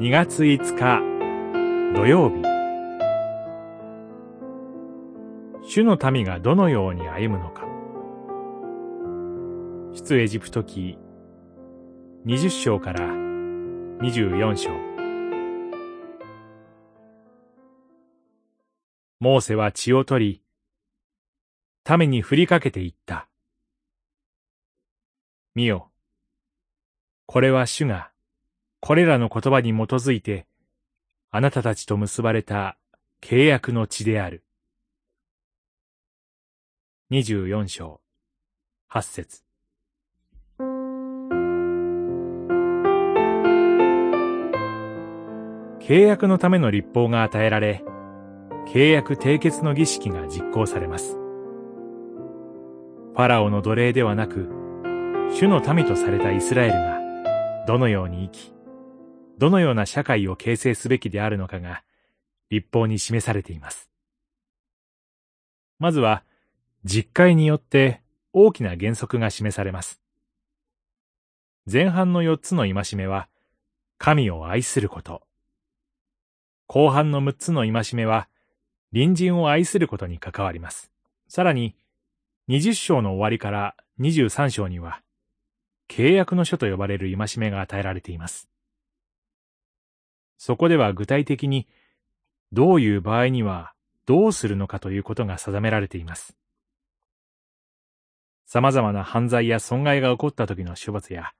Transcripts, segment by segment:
2月5日土曜日。主の民がどのように歩むのか。出エジプト記20章から24章。モーセは血を取り民に振りかけていった。見よこれは主がこれらの言葉に基づいて、あなたたちと結ばれた契約の地である。二十四章、八節。契約のための立法が与えられ、契約締結の儀式が実行されます。ファラオの奴隷ではなく、主の民とされたイスラエルが、どのように生き、どのような社会を形成すべきであるのかが立法に示されています。まずは、実会によって大きな原則が示されます。前半の4つの戒めは、神を愛すること。後半の6つの戒めは、隣人を愛することに関わります。さらに、20章の終わりから23章には、契約の書と呼ばれる戒めが与えられています。そこでは具体的にどういう場合にはどうするのかということが定められています。様々な犯罪や損害が起こった時の処罰や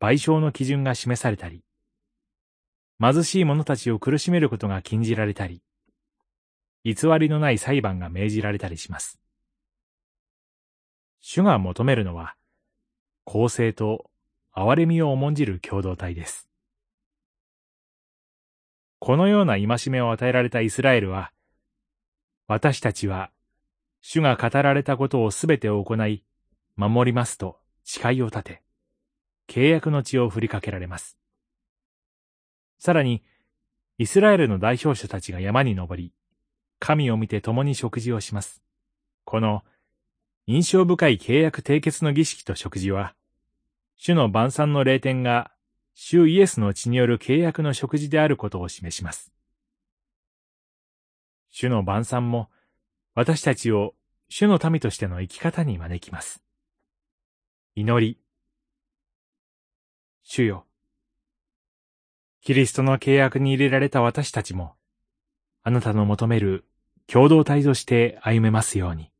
賠償の基準が示されたり、貧しい者たちを苦しめることが禁じられたり、偽りのない裁判が命じられたりします。主が求めるのは、公正と憐れみを重んじる共同体です。このような戒めを与えられたイスラエルは、私たちは、主が語られたことをすべて行い、守りますと誓いを立て、契約の血を振りかけられます。さらに、イスラエルの代表者たちが山に登り、神を見て共に食事をします。この印象深い契約締結の儀式と食事は、主の晩餐の霊典が主イエスの血による契約の食事であることを示します。主の晩餐も私たちを主の民としての生き方に招きます。祈り。主よ。キリストの契約に入れられた私たちも、あなたの求める共同体として歩めますように。